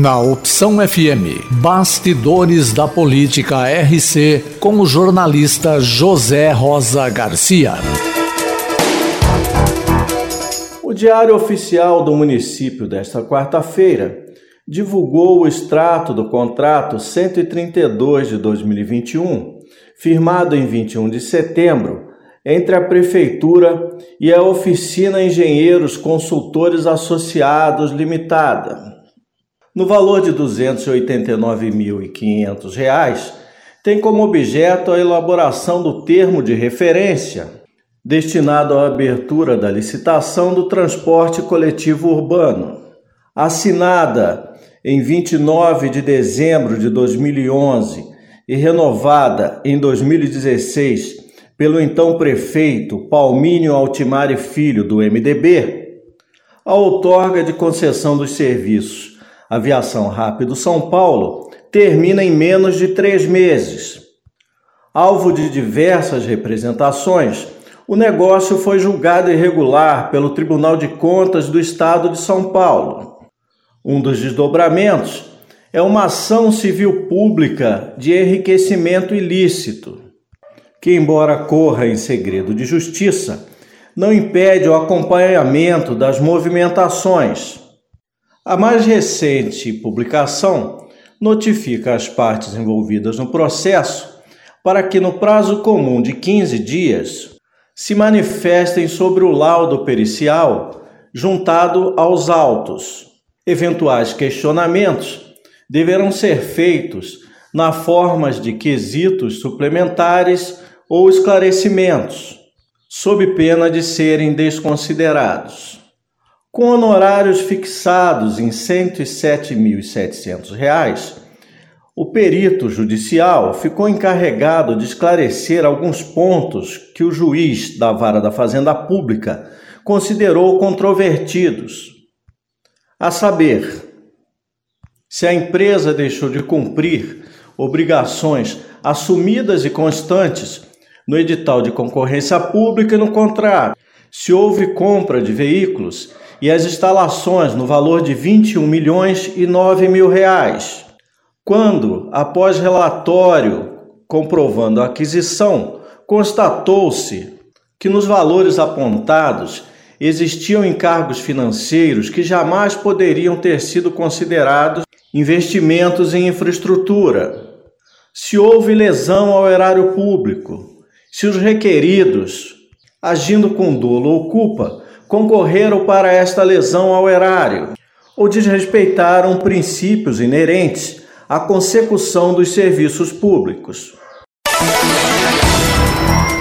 Na Opção FM, Bastidores da Política RC, com o jornalista José Rosa Garcia. O Diário Oficial do Município desta quarta-feira divulgou o extrato do contrato 132 de 2021, firmado em 21 de setembro, entre a Prefeitura e a Oficina Engenheiros Consultores Associados Limitada. No valor de R$ 289.500, tem como objeto a elaboração do termo de referência destinado à abertura da licitação do transporte coletivo urbano, assinada em 29 de dezembro de 2011 e renovada em 2016 pelo então prefeito Palmínio Altimari Filho do MDB, a outorga de concessão dos serviços Aviação Rápido São Paulo termina em menos de três meses. Alvo de diversas representações, o negócio foi julgado irregular pelo Tribunal de Contas do Estado de São Paulo. Um dos desdobramentos é uma ação civil pública de enriquecimento ilícito, que, embora corra em segredo de justiça, não impede o acompanhamento das movimentações a mais recente publicação notifica as partes envolvidas no processo para que, no prazo comum de 15 dias, se manifestem sobre o laudo pericial juntado aos autos. Eventuais questionamentos deverão ser feitos na formas de quesitos suplementares ou esclarecimentos, sob pena de serem desconsiderados. Com honorários fixados em R$ 107.700, o perito judicial ficou encarregado de esclarecer alguns pontos que o juiz da Vara da Fazenda Pública considerou controvertidos. A saber, se a empresa deixou de cumprir obrigações assumidas e constantes no edital de concorrência pública e no contrato, se houve compra de veículos e as instalações no valor de 21 milhões e 9 mil reais. Quando, após relatório comprovando a aquisição, constatou-se que nos valores apontados existiam encargos financeiros que jamais poderiam ter sido considerados investimentos em infraestrutura. Se houve lesão ao erário público, se os requeridos, agindo com dolo ou culpa, concorreram para esta lesão ao erário ou desrespeitaram princípios inerentes à consecução dos serviços públicos.